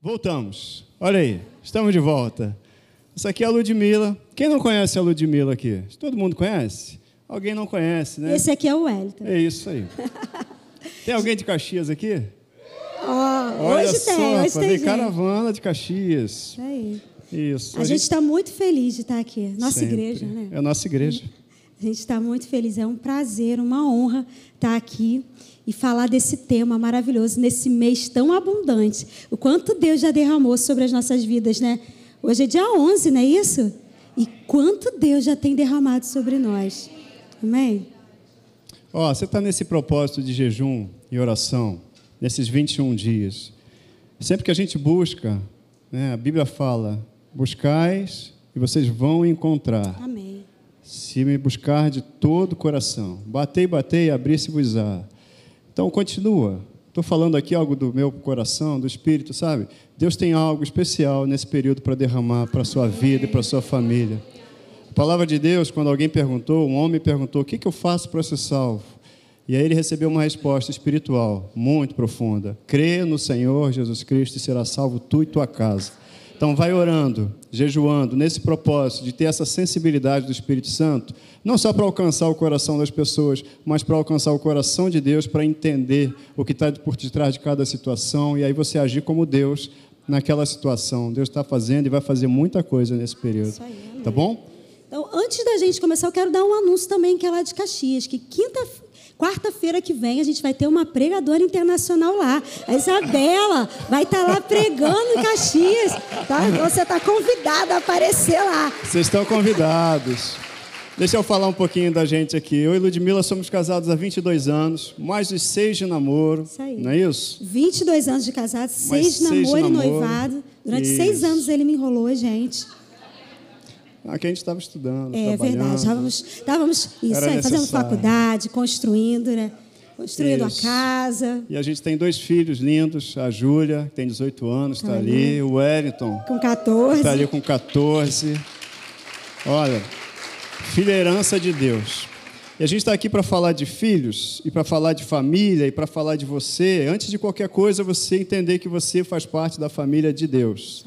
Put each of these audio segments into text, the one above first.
Voltamos. Olha aí, estamos de volta. Essa aqui é a Ludmilla. Quem não conhece a Ludmilla aqui? Todo mundo conhece? Alguém não conhece, né? Esse aqui é o Wellington. É isso aí. tem alguém de Caxias aqui? Oh, Olha hoje só, tem, hoje tem. caravana de Caxias. Isso aí. Isso. A, a gente está muito feliz de estar aqui. Nossa Sempre. igreja, né? É a nossa igreja. A gente está muito feliz. É um prazer, uma honra estar aqui e falar desse tema maravilhoso nesse mês tão abundante. O quanto Deus já derramou sobre as nossas vidas, né? Hoje é dia 11, não é isso? E quanto Deus já tem derramado sobre nós. Amém? Ó, oh, você está nesse propósito de jejum e oração, nesses 21 dias. Sempre que a gente busca, né, a Bíblia fala: buscais e vocês vão encontrar. Amém. Se me buscar de todo o coração. Batei, batei, abri-se-vos-á. Então, continua. Estou falando aqui algo do meu coração, do Espírito, sabe? Deus tem algo especial nesse período para derramar para a sua vida e para a sua família. A palavra de Deus, quando alguém perguntou, um homem perguntou: O que, que eu faço para ser salvo? E aí ele recebeu uma resposta espiritual muito profunda: Crê no Senhor Jesus Cristo e será salvo tu e tua casa. Então, vai orando, jejuando, nesse propósito de ter essa sensibilidade do Espírito Santo, não só para alcançar o coração das pessoas, mas para alcançar o coração de Deus, para entender o que está por detrás de cada situação e aí você agir como Deus naquela situação. Deus está fazendo e vai fazer muita coisa nesse período. Aí, tá bom? Então, antes da gente começar, eu quero dar um anúncio também que é lá de Caxias, que quinta Quarta-feira que vem a gente vai ter uma pregadora internacional lá. A Isabela vai estar tá lá pregando em Caxias. Tá? Você está convidada a aparecer lá. Vocês estão convidados. Deixa eu falar um pouquinho da gente aqui. Eu e Ludmilla somos casados há 22 anos, mais de seis de namoro. Isso aí. Não é isso? 22 anos de casados, seis de namoro, seis de namoro e noivado. Durante isso. seis anos ele me enrolou, gente. Aqui a gente estava estudando. É verdade. Estávamos, estávamos isso aí, fazendo faculdade, construindo, né? Construindo isso. a casa. E a gente tem dois filhos lindos, a Júlia, que tem 18 anos, está ali, o Wellington. Com 14. Está ali com 14. Olha, filha herança de Deus. E a gente está aqui para falar de filhos, e para falar de família, e para falar de você. Antes de qualquer coisa, você entender que você faz parte da família de Deus.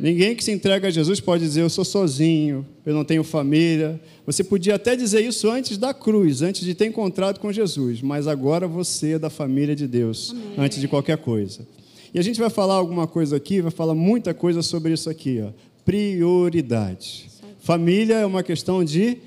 Ninguém que se entrega a Jesus pode dizer eu sou sozinho, eu não tenho família. Você podia até dizer isso antes da cruz, antes de ter encontrado com Jesus, mas agora você é da família de Deus, Amém. antes de qualquer coisa. E a gente vai falar alguma coisa aqui, vai falar muita coisa sobre isso aqui, ó. Prioridade. Família é uma questão de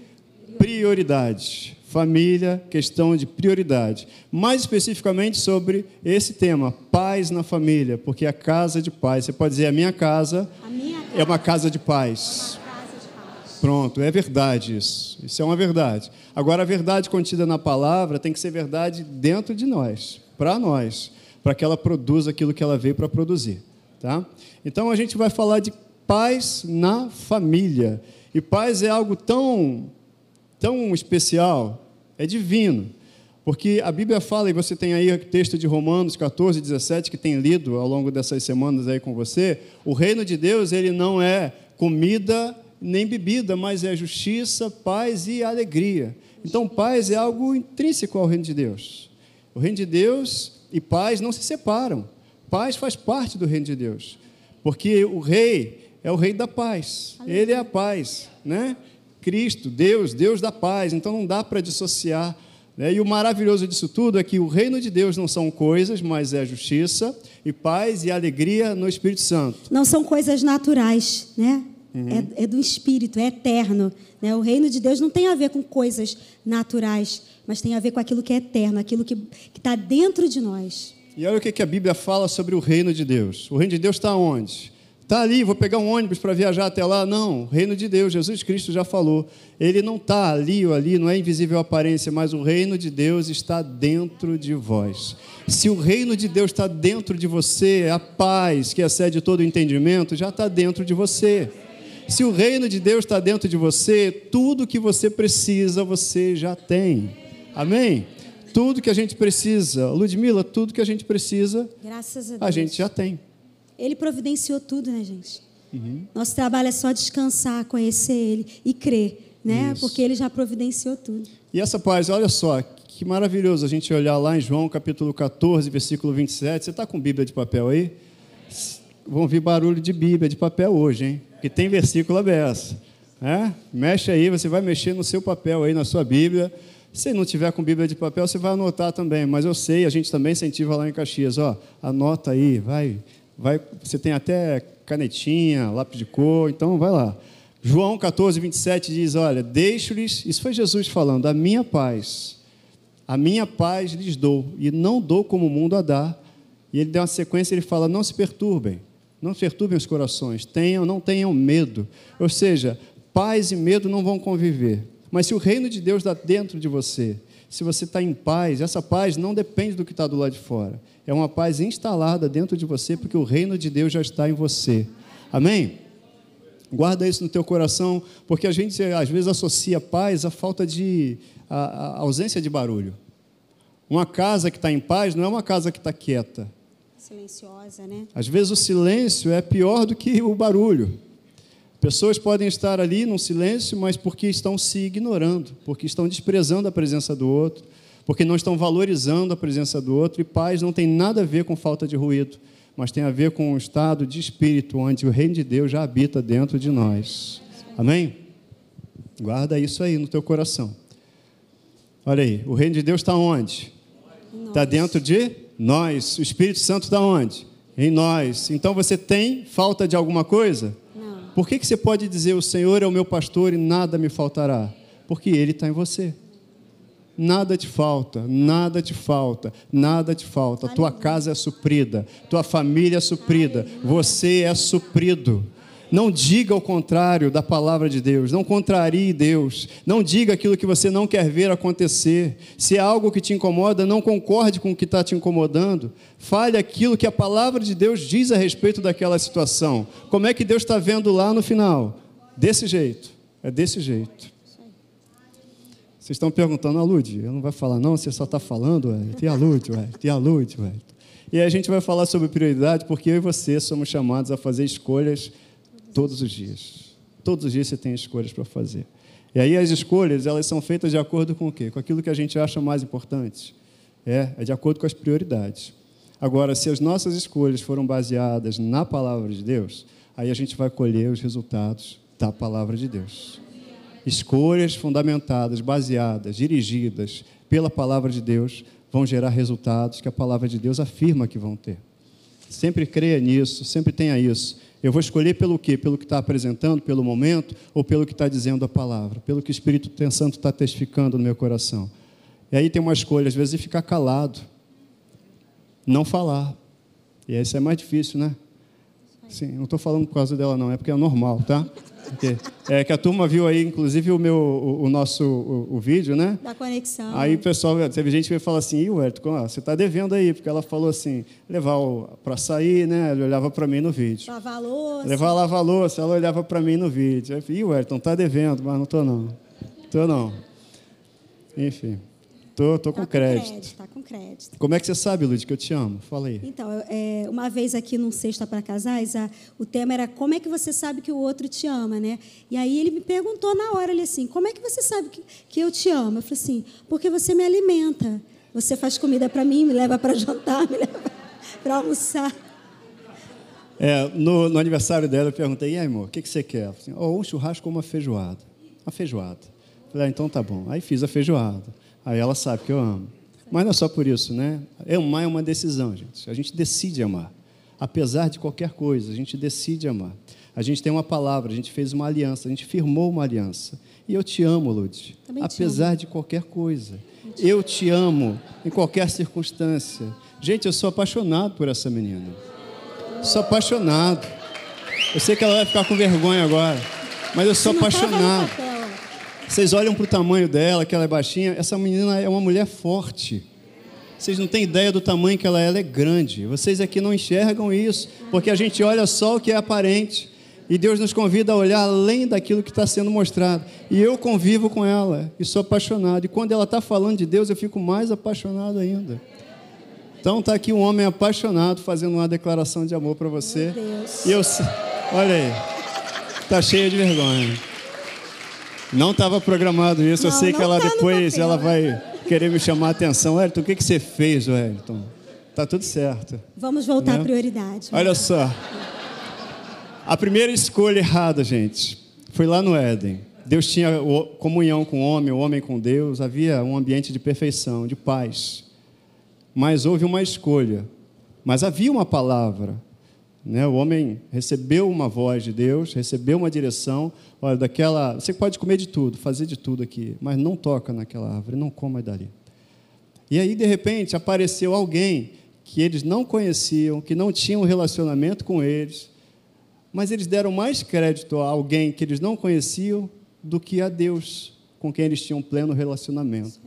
prioridade família, questão de prioridade. Mais especificamente sobre esse tema, paz na família, porque a casa de paz, você pode dizer, a minha casa, a minha casa é uma casa de paz. Pronto, é verdade isso. Isso é uma verdade. Agora, a verdade contida na palavra tem que ser verdade dentro de nós, para nós, para que ela produza aquilo que ela veio para produzir. Tá? Então, a gente vai falar de paz na família. E paz é algo tão tão especial, é divino. Porque a Bíblia fala, e você tem aí o texto de Romanos 14, 17, que tem lido ao longo dessas semanas aí com você, o reino de Deus, ele não é comida nem bebida, mas é justiça, paz e alegria. Então, paz é algo intrínseco ao reino de Deus. O reino de Deus e paz não se separam. Paz faz parte do reino de Deus. Porque o rei é o rei da paz. Ele é a paz, né? Cristo, Deus, Deus da paz. Então não dá para dissociar. Né? E o maravilhoso disso tudo é que o reino de Deus não são coisas, mas é justiça e paz e alegria no Espírito Santo. Não são coisas naturais, né? Uhum. É, é, do Espírito, é eterno. Né? O reino de Deus não tem a ver com coisas naturais, mas tem a ver com aquilo que é eterno, aquilo que está dentro de nós. E olha o que, que a Bíblia fala sobre o reino de Deus. O reino de Deus está onde? Está ali, vou pegar um ônibus para viajar até lá. Não, o reino de Deus, Jesus Cristo já falou. Ele não está ali ou ali, não é invisível a aparência, mas o reino de Deus está dentro de vós. Se o reino de Deus está dentro de você, a paz que excede todo o entendimento já está dentro de você. Se o reino de Deus está dentro de você, tudo que você precisa, você já tem. Amém? Tudo que a gente precisa, Ludmila, tudo que a gente precisa, a, a gente já tem. Ele providenciou tudo, né, gente? Uhum. Nosso trabalho é só descansar, conhecer Ele e crer, né? Isso. Porque Ele já providenciou tudo. E essa paz, olha só, que maravilhoso a gente olhar lá em João capítulo 14, versículo 27. Você está com Bíblia de papel aí? vão ouvir barulho de Bíblia, de papel hoje, hein? Que tem versículo aberto. É? Mexe aí, você vai mexer no seu papel aí, na sua Bíblia. Se não tiver com Bíblia de papel, você vai anotar também. Mas eu sei, a gente também incentiva lá em Caxias, ó, anota aí, vai, vai. Você tem até canetinha, lápis de cor, então vai lá. João 14, 27 diz: Olha, deixo-lhes, isso foi Jesus falando, a minha paz, a minha paz lhes dou, e não dou como o mundo a dá. E ele dá uma sequência, ele fala: Não se perturbem, não perturbem os corações, tenham, não tenham medo. Ou seja, paz e medo não vão conviver. Mas se o reino de Deus está dentro de você, se você está em paz, essa paz não depende do que está do lado de fora. É uma paz instalada dentro de você, porque o reino de Deus já está em você. Amém? Guarda isso no teu coração, porque a gente às vezes associa paz à falta de à, à ausência de barulho. Uma casa que está em paz não é uma casa que está quieta. Silenciosa, né? Às vezes o silêncio é pior do que o barulho. Pessoas podem estar ali num silêncio, mas porque estão se ignorando, porque estão desprezando a presença do outro, porque não estão valorizando a presença do outro. E paz não tem nada a ver com falta de ruído mas tem a ver com um estado de espírito onde o reino de Deus já habita dentro de nós. Amém? Guarda isso aí no teu coração. Olha aí, o reino de Deus está onde? Está dentro de nós. O Espírito Santo está onde? Em nós. Então você tem falta de alguma coisa? Por que, que você pode dizer o Senhor é o meu pastor e nada me faltará? Porque Ele está em você. Nada te falta, nada te falta, nada te falta. Tua casa é suprida, tua família é suprida, você é suprido. Não diga o contrário da palavra de Deus, não contrarie Deus, não diga aquilo que você não quer ver acontecer. Se é algo que te incomoda, não concorde com o que está te incomodando. Fale aquilo que a palavra de Deus diz a respeito daquela situação. Como é que Deus está vendo lá no final? Desse jeito, é desse jeito. Vocês estão perguntando, a Lud, eu não vai falar, não, você só está falando, ué. Tem a Lud, ué. Tem a Lud, ué. E a gente vai falar sobre prioridade, porque eu e você somos chamados a fazer escolhas todos os dias. Todos os dias você tem escolhas para fazer. E aí as escolhas, elas são feitas de acordo com o quê? Com aquilo que a gente acha mais importante. É, é de acordo com as prioridades. Agora, se as nossas escolhas foram baseadas na palavra de Deus, aí a gente vai colher os resultados da palavra de Deus. Escolhas fundamentadas, baseadas, dirigidas pela palavra de Deus vão gerar resultados que a palavra de Deus afirma que vão ter. Sempre creia nisso, sempre tenha isso. Eu vou escolher pelo quê? Pelo que está apresentando, pelo momento, ou pelo que está dizendo a palavra, pelo que o Espírito Santo está testificando no meu coração. E aí tem uma escolha, às vezes, de ficar calado, não falar. E esse é mais difícil, né? Sim, não estou falando por causa dela, não, é porque é normal, tá? Porque, é que a turma viu aí, inclusive, o, meu, o, o nosso o, o, vídeo, né? Da conexão. Aí o pessoal, teve gente que veio falar assim, Ih, Werton, você está devendo aí, porque ela falou assim, levar para sair, né? Ele olhava para mim no vídeo. Lavar louça. Levar a lavar louça, ela olhava para mim no vídeo. Aí eu falei, está devendo, mas não estou não. Estou não. Enfim. Tô, tô com, tá com crédito. crédito. Tá com crédito. Como é que você sabe, Lud, que eu te amo? Fala aí. Então, é, uma vez aqui num Sexta para Casais, a, o tema era como é que você sabe que o outro te ama, né? E aí ele me perguntou na hora, ele assim, como é que você sabe que, que eu te amo? Eu falei assim, porque você me alimenta. Você faz comida para mim, me leva para jantar, me leva para almoçar. É, no, no, aniversário dela, eu perguntei, e aí, amor, o que, que você quer? Assim, oh, um churrasco ou uma feijoada? Uma feijoada. Eu falei, ah, então tá bom. Aí fiz a feijoada. Aí ela sabe que eu amo. Mas não é só por isso, né? Amar é uma decisão, gente. A gente decide amar. Apesar de qualquer coisa, a gente decide amar. A gente tem uma palavra, a gente fez uma aliança, a gente firmou uma aliança. E eu te amo, Lud. Apesar amo. de qualquer coisa. Eu te amo em qualquer circunstância. Gente, eu sou apaixonado por essa menina. Sou apaixonado. Eu sei que ela vai ficar com vergonha agora, mas eu sou apaixonado. Vocês olham para o tamanho dela, que ela é baixinha. Essa menina é uma mulher forte. Vocês não têm ideia do tamanho que ela é, ela é grande. Vocês aqui não enxergam isso, porque a gente olha só o que é aparente. E Deus nos convida a olhar além daquilo que está sendo mostrado. E eu convivo com ela e sou apaixonado. E quando ela está falando de Deus, eu fico mais apaixonado ainda. Então está aqui um homem apaixonado fazendo uma declaração de amor para você. Meu Deus. E eu, olha aí, está cheia de vergonha. Não estava programado isso. Não, eu sei que ela tá depois ela vai querer me chamar a atenção. Wellington, o que, que você fez, Wellington? Tá tudo certo. Vamos voltar né? à prioridade. Olha só. A primeira escolha errada, gente, foi lá no Éden. Deus tinha comunhão com o homem, o homem com Deus, havia um ambiente de perfeição, de paz. Mas houve uma escolha. Mas havia uma palavra. Né? O homem recebeu uma voz de Deus, recebeu uma direção. Olha, daquela. Você pode comer de tudo, fazer de tudo aqui, mas não toca naquela árvore, não coma dali. E aí, de repente, apareceu alguém que eles não conheciam, que não tinham um relacionamento com eles, mas eles deram mais crédito a alguém que eles não conheciam do que a Deus, com quem eles tinham pleno relacionamento.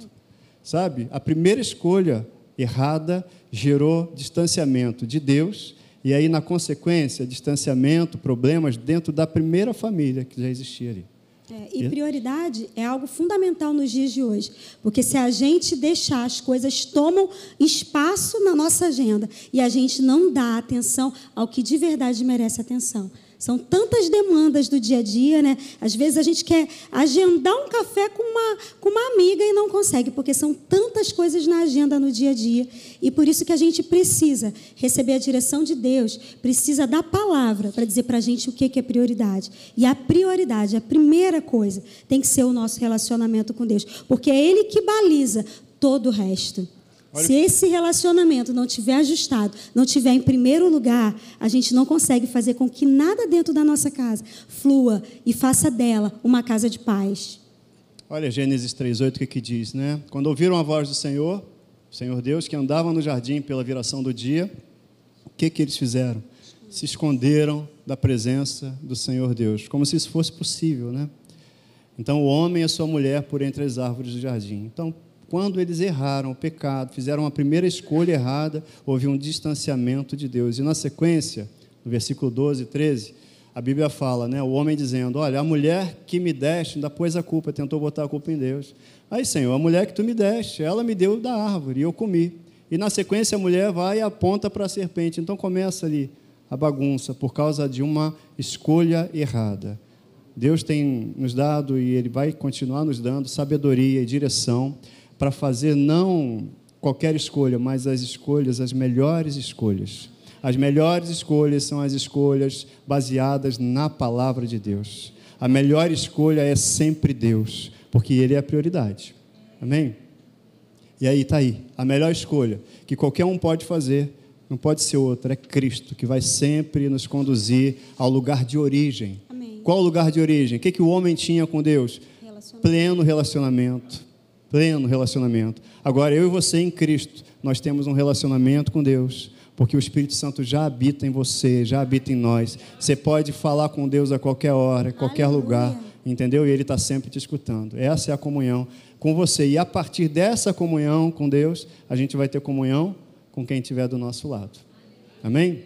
Sabe? A primeira escolha errada gerou distanciamento de Deus, e aí, na consequência, distanciamento, problemas dentro da primeira família que já existia ali. É, e prioridade é algo fundamental nos dias de hoje, porque se a gente deixar as coisas tomam espaço na nossa agenda e a gente não dá atenção ao que de verdade merece atenção, são tantas demandas do dia a dia, né? Às vezes a gente quer agendar um café com uma, com uma amiga e não consegue, porque são tantas coisas na agenda no dia a dia. E por isso que a gente precisa receber a direção de Deus, precisa da palavra para dizer para a gente o que é prioridade. E a prioridade, a primeira coisa, tem que ser o nosso relacionamento com Deus, porque é Ele que baliza todo o resto. Se esse relacionamento não tiver ajustado, não tiver em primeiro lugar, a gente não consegue fazer com que nada dentro da nossa casa flua e faça dela uma casa de paz. Olha Gênesis 3:8 o que, que diz, né? Quando ouviram a voz do Senhor, o Senhor Deus que andava no jardim pela viração do dia, o que que eles fizeram? Se esconderam da presença do Senhor Deus, como se isso fosse possível, né? Então o homem e a sua mulher por entre as árvores do jardim. Então quando eles erraram o pecado, fizeram a primeira escolha errada, houve um distanciamento de Deus. E na sequência, no versículo 12 e 13, a Bíblia fala, né, o homem dizendo: Olha, a mulher que me deste ainda pôs a culpa, tentou botar a culpa em Deus. Aí, Senhor, a mulher que tu me deste, ela me deu da árvore e eu comi. E na sequência a mulher vai e aponta para a serpente. Então começa ali a bagunça por causa de uma escolha errada. Deus tem nos dado e Ele vai continuar nos dando sabedoria e direção para fazer não qualquer escolha, mas as escolhas, as melhores escolhas. As melhores escolhas são as escolhas baseadas na palavra de Deus. A melhor escolha é sempre Deus, porque Ele é a prioridade. Amém? E aí está aí, a melhor escolha que qualquer um pode fazer, não pode ser outra, é Cristo, que vai sempre nos conduzir ao lugar de origem. Amém. Qual o lugar de origem? O que, que o homem tinha com Deus? Relacionamento. Pleno relacionamento pleno relacionamento. Agora, eu e você em Cristo, nós temos um relacionamento com Deus, porque o Espírito Santo já habita em você, já habita em nós. Você pode falar com Deus a qualquer hora, em qualquer Aleluia. lugar, entendeu? E Ele está sempre te escutando. Essa é a comunhão com você. E a partir dessa comunhão com Deus, a gente vai ter comunhão com quem estiver do nosso lado. Amém?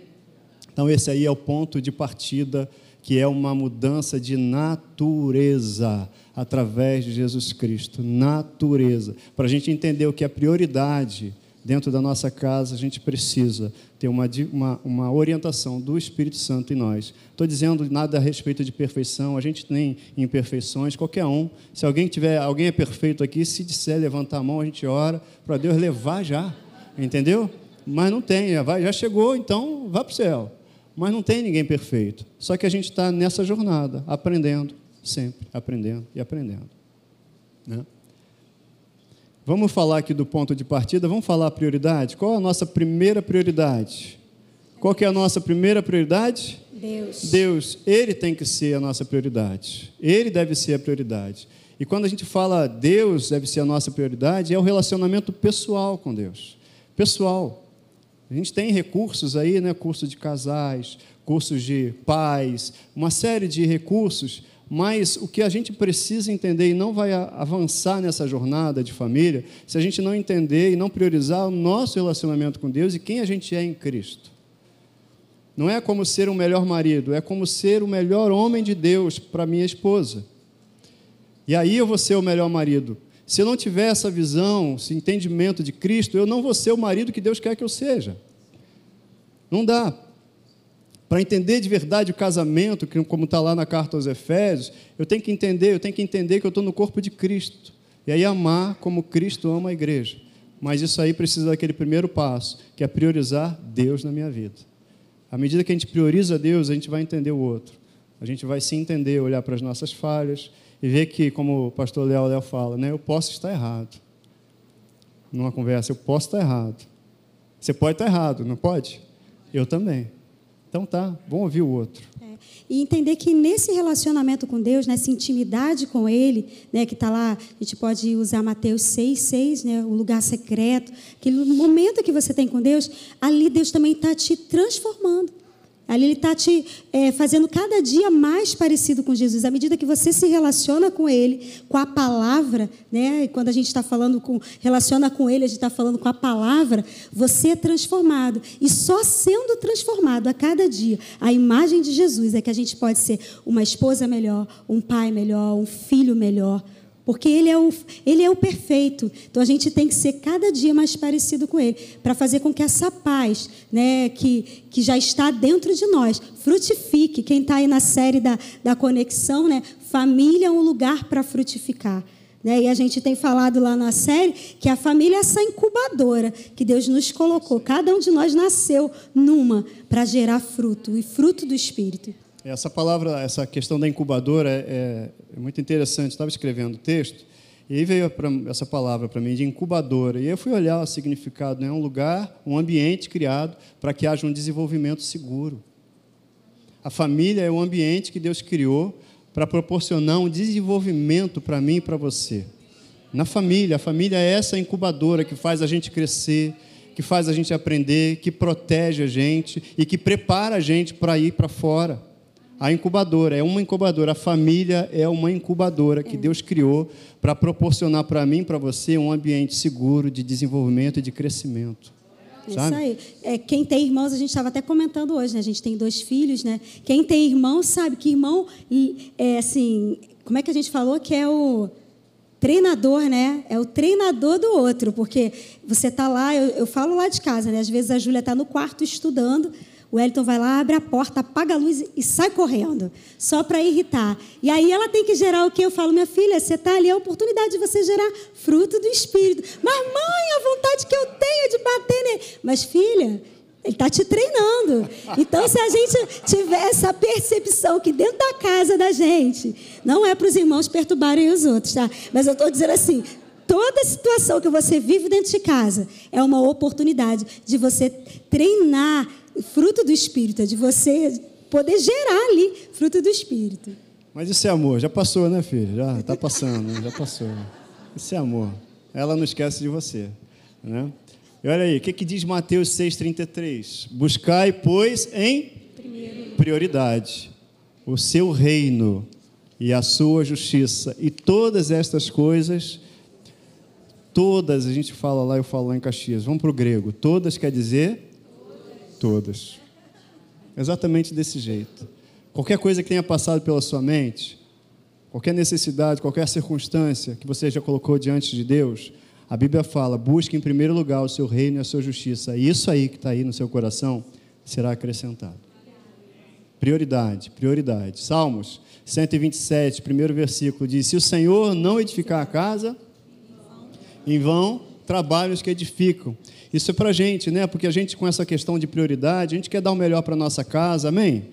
Então, esse aí é o ponto de partida, que é uma mudança de natureza através de Jesus Cristo. Natureza. Para a gente entender o que é prioridade dentro da nossa casa, a gente precisa ter uma, uma, uma orientação do Espírito Santo em nós. Estou dizendo nada a respeito de perfeição, a gente tem imperfeições, qualquer um. Se alguém tiver, alguém é perfeito aqui, se disser levantar a mão, a gente ora para Deus levar já, entendeu? Mas não tem, já, já chegou, então vá para o céu. Mas não tem ninguém perfeito. Só que a gente está nessa jornada, aprendendo, sempre aprendendo e aprendendo. Né? Vamos falar aqui do ponto de partida, vamos falar a prioridade? Qual a nossa primeira prioridade? Qual que é a nossa primeira prioridade? Deus. Deus, Ele tem que ser a nossa prioridade. Ele deve ser a prioridade. E quando a gente fala Deus deve ser a nossa prioridade, é o relacionamento pessoal com Deus. Pessoal. A gente tem recursos aí, né? Cursos de casais, cursos de pais, uma série de recursos mas o que a gente precisa entender e não vai avançar nessa jornada de família se a gente não entender e não priorizar o nosso relacionamento com Deus e quem a gente é em Cristo. Não é como ser um melhor marido, é como ser o melhor homem de Deus para minha esposa. E aí eu vou ser o melhor marido. Se eu não tiver essa visão, esse entendimento de Cristo, eu não vou ser o marido que Deus quer que eu seja. Não dá. Para entender de verdade o casamento, como está lá na carta aos Efésios, eu tenho que entender, eu tenho que entender que eu estou no corpo de Cristo. E aí amar como Cristo ama a igreja. Mas isso aí precisa daquele primeiro passo, que é priorizar Deus na minha vida. À medida que a gente prioriza Deus, a gente vai entender o outro. A gente vai se entender, olhar para as nossas falhas e ver que, como o pastor Léo Léo fala, né, eu posso estar errado. Numa conversa, eu posso estar errado. Você pode estar errado, não pode? Eu também. Então tá, vamos ouvir o outro. É, e entender que nesse relacionamento com Deus, nessa intimidade com Ele, né, que está lá, a gente pode usar Mateus 6, 6, né, o lugar secreto, aquele momento que você tem com Deus, ali Deus também está te transformando. Ali ele está te é, fazendo cada dia mais parecido com Jesus. À medida que você se relaciona com Ele, com a palavra, né? E quando a gente está falando com, relaciona com Ele, a gente está falando com a palavra, você é transformado. E só sendo transformado a cada dia, a imagem de Jesus é que a gente pode ser uma esposa melhor, um pai melhor, um filho melhor porque ele é, o, ele é o perfeito. Então a gente tem que ser cada dia mais parecido com ele, para fazer com que essa paz né, que, que já está dentro de nós frutifique. Quem está aí na série da, da conexão, né, família é um lugar para frutificar. Né? E a gente tem falado lá na série que a família é essa incubadora que Deus nos colocou. Cada um de nós nasceu numa para gerar fruto, e fruto do Espírito. Essa palavra, essa questão da incubadora é, é muito interessante. Estava escrevendo o texto e aí veio essa palavra para mim de incubadora. E eu fui olhar o significado. É né? um lugar, um ambiente criado para que haja um desenvolvimento seguro. A família é o ambiente que Deus criou para proporcionar um desenvolvimento para mim e para você. Na família, a família é essa incubadora que faz a gente crescer, que faz a gente aprender, que protege a gente e que prepara a gente para ir para fora. A incubadora é uma incubadora, a família é uma incubadora que Deus criou para proporcionar para mim, para você, um ambiente seguro de desenvolvimento e de crescimento. É sabe? Isso aí. É, quem tem irmãos, a gente estava até comentando hoje, né? A gente tem dois filhos, né? Quem tem irmão sabe que irmão, é assim, como é que a gente falou que é o treinador, né? É o treinador do outro, porque você está lá, eu, eu, falo lá de casa, né? Às vezes a Júlia está no quarto estudando, o Elton vai lá, abre a porta, apaga a luz e sai correndo, só para irritar. E aí ela tem que gerar o que? Eu falo, minha filha, você está ali, é a oportunidade de você gerar fruto do Espírito. Mas, mãe, a vontade que eu tenho de bater nele. Mas, filha, ele está te treinando. Então, se a gente tiver essa percepção que dentro da casa da gente, não é para os irmãos perturbarem os outros, tá? Mas eu estou dizendo assim, toda situação que você vive dentro de casa é uma oportunidade de você treinar fruto do Espírito, é de você poder gerar ali fruto do Espírito. Mas isso é amor, já passou, né, filho? Já está passando, já passou. Isso é amor. Ela não esquece de você. Né? E olha aí, o que, que diz Mateus 6,33? Buscai, pois, em Primeiro. prioridade o seu reino e a sua justiça, e todas estas coisas, todas, a gente fala lá, eu falo lá em Caxias, vamos para o grego, todas quer dizer todas. Exatamente desse jeito. Qualquer coisa que tenha passado pela sua mente, qualquer necessidade, qualquer circunstância que você já colocou diante de Deus, a Bíblia fala: busque em primeiro lugar o seu reino e a sua justiça. E isso aí que está aí no seu coração será acrescentado. Prioridade, prioridade. Salmos 127, primeiro versículo diz: Se o Senhor não edificar a casa, em vão trabalhos que edificam. Isso é para a gente, né? Porque a gente, com essa questão de prioridade, a gente quer dar o melhor para a nossa casa, amém?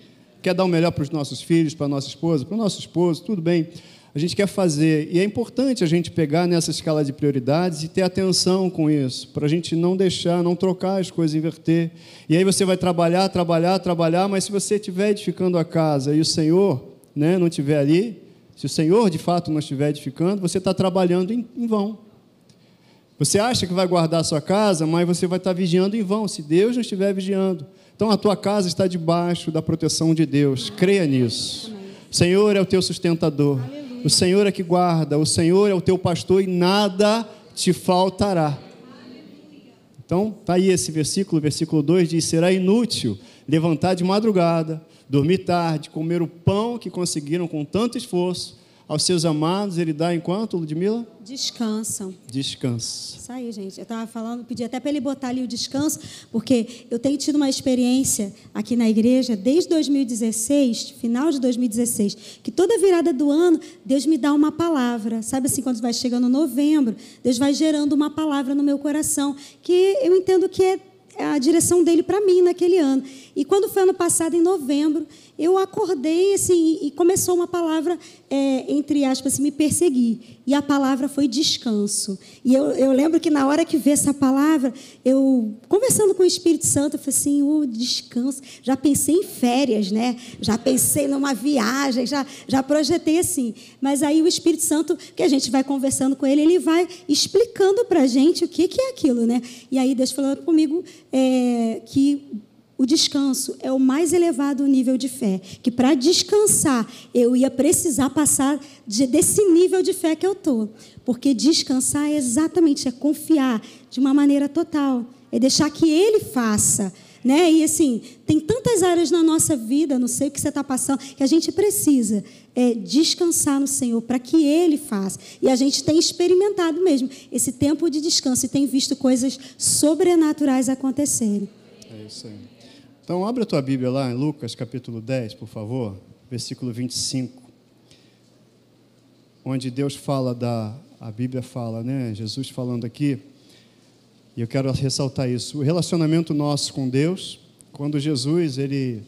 Quer dar o melhor para os nossos filhos, para a nossa esposa, para o nosso esposo, tudo bem. A gente quer fazer. E é importante a gente pegar nessa escala de prioridades e ter atenção com isso, para a gente não deixar, não trocar as coisas, inverter. E aí você vai trabalhar, trabalhar, trabalhar, mas se você estiver edificando a casa e o Senhor né, não estiver ali, se o Senhor de fato não estiver edificando, você está trabalhando em, em vão. Você acha que vai guardar a sua casa, mas você vai estar vigiando em vão, se Deus não estiver vigiando. Então a tua casa está debaixo da proteção de Deus. Creia nisso. O Senhor é o teu sustentador. O Senhor é que guarda. O Senhor é o teu pastor e nada te faltará. Então, está aí esse versículo, versículo 2 diz: Será inútil levantar de madrugada, dormir tarde, comer o pão que conseguiram com tanto esforço aos seus amados, ele dá enquanto, Ludmila? Descansam. Descansa. Isso aí, gente. Eu estava falando, pedi até para ele botar ali o descanso, porque eu tenho tido uma experiência aqui na igreja desde 2016, final de 2016, que toda virada do ano, Deus me dá uma palavra. Sabe assim, quando vai chegando novembro, Deus vai gerando uma palavra no meu coração, que eu entendo que é a direção dele para mim naquele ano. E quando foi ano passado, em novembro, eu acordei assim e começou uma palavra, é, entre aspas, me perseguir. E a palavra foi descanso. E eu, eu, lembro que na hora que vi essa palavra, eu, conversando com o Espírito Santo, eu falei assim: oh, descanso. Já pensei em férias, né? Já pensei numa viagem, já, já projetei assim. Mas aí o Espírito Santo, que a gente vai conversando com ele, ele vai explicando para a gente o que, que é aquilo, né? E aí Deus falou comigo é, que o descanso é o mais elevado nível de fé. Que para descansar eu ia precisar passar de, desse nível de fé que eu estou. Porque descansar é exatamente é confiar de uma maneira total. É deixar que Ele faça. Né? E assim, tem tantas áreas na nossa vida, não sei o que você está passando, que a gente precisa é, descansar no Senhor para que Ele faça. E a gente tem experimentado mesmo esse tempo de descanso e tem visto coisas sobrenaturais acontecerem. É isso aí. Então, abre a tua Bíblia lá em Lucas capítulo 10, por favor, versículo 25. Onde Deus fala da. A Bíblia fala, né? Jesus falando aqui. E eu quero ressaltar isso. O relacionamento nosso com Deus, quando Jesus, ele.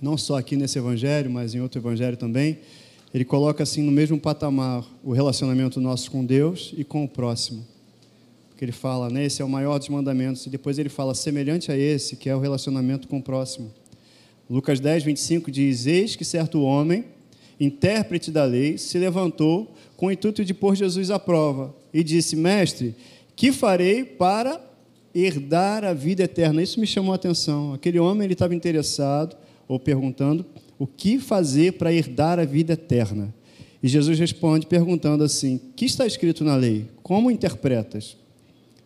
Não só aqui nesse evangelho, mas em outro evangelho também, ele coloca assim no mesmo patamar o relacionamento nosso com Deus e com o próximo que ele fala, né? Esse é o maior dos mandamentos. E depois ele fala, semelhante a esse, que é o relacionamento com o próximo. Lucas 10, 25 diz: Eis que certo homem, intérprete da lei, se levantou com o intuito de pôr Jesus à prova e disse: Mestre, que farei para herdar a vida eterna? Isso me chamou a atenção. Aquele homem ele estava interessado ou perguntando o que fazer para herdar a vida eterna. E Jesus responde perguntando assim: Que está escrito na lei? Como interpretas?